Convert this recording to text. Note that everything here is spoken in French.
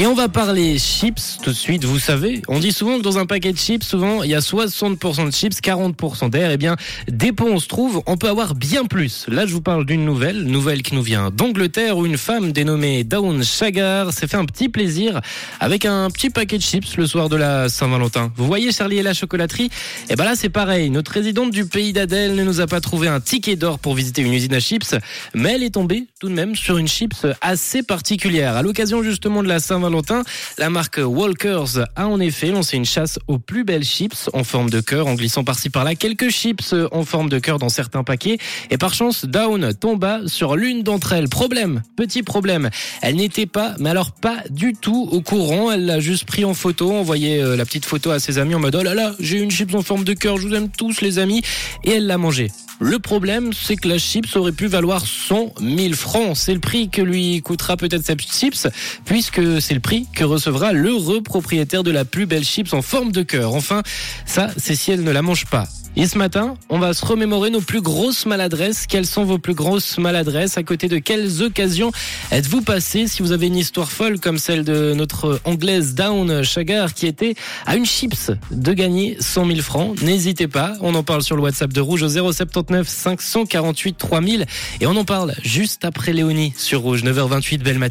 Et on va parler chips tout de suite. Vous savez, on dit souvent que dans un paquet de chips, souvent, il y a 60% de chips, 40% d'air. Eh bien, des pots, on se trouve, on peut avoir bien plus. Là, je vous parle d'une nouvelle, nouvelle qui nous vient d'Angleterre où une femme dénommée Dawn Shagar s'est fait un petit plaisir avec un petit paquet de chips le soir de la Saint-Valentin. Vous voyez Charlie et la chocolaterie? Eh ben là, c'est pareil. Notre résidente du pays d'Adèle ne nous a pas trouvé un ticket d'or pour visiter une usine à chips, mais elle est tombée tout de même sur une chips assez particulière. À l'occasion justement de la Saint-Valentin, Valentin, la marque Walkers a en effet lancé une chasse aux plus belles chips en forme de cœur en glissant par-ci par-là quelques chips en forme de cœur dans certains paquets et par chance Down tomba sur l'une d'entre elles. Problème, petit problème, elle n'était pas, mais alors pas du tout au courant, elle l'a juste pris en photo, envoyé euh, la petite photo à ses amis en mode oh là là, j'ai une chips en forme de cœur, je vous aime tous les amis et elle l'a mangée. Le problème, c'est que la chips aurait pu valoir 100 000 francs. C'est le prix que lui coûtera peut-être cette chips, puisque c'est le prix que recevra l'heureux propriétaire de la plus belle chips en forme de cœur. Enfin, ça, c'est si elle ne la mange pas. Et ce matin, on va se remémorer nos plus grosses maladresses. Quelles sont vos plus grosses maladresses? À côté de quelles occasions êtes-vous passé? Si vous avez une histoire folle comme celle de notre anglaise Down Chagar qui était à une chips de gagner 100 000 francs, n'hésitez pas. On en parle sur le WhatsApp de Rouge au 079 548 3000 et on en parle juste après Léonie sur Rouge 9h28 belle matinée.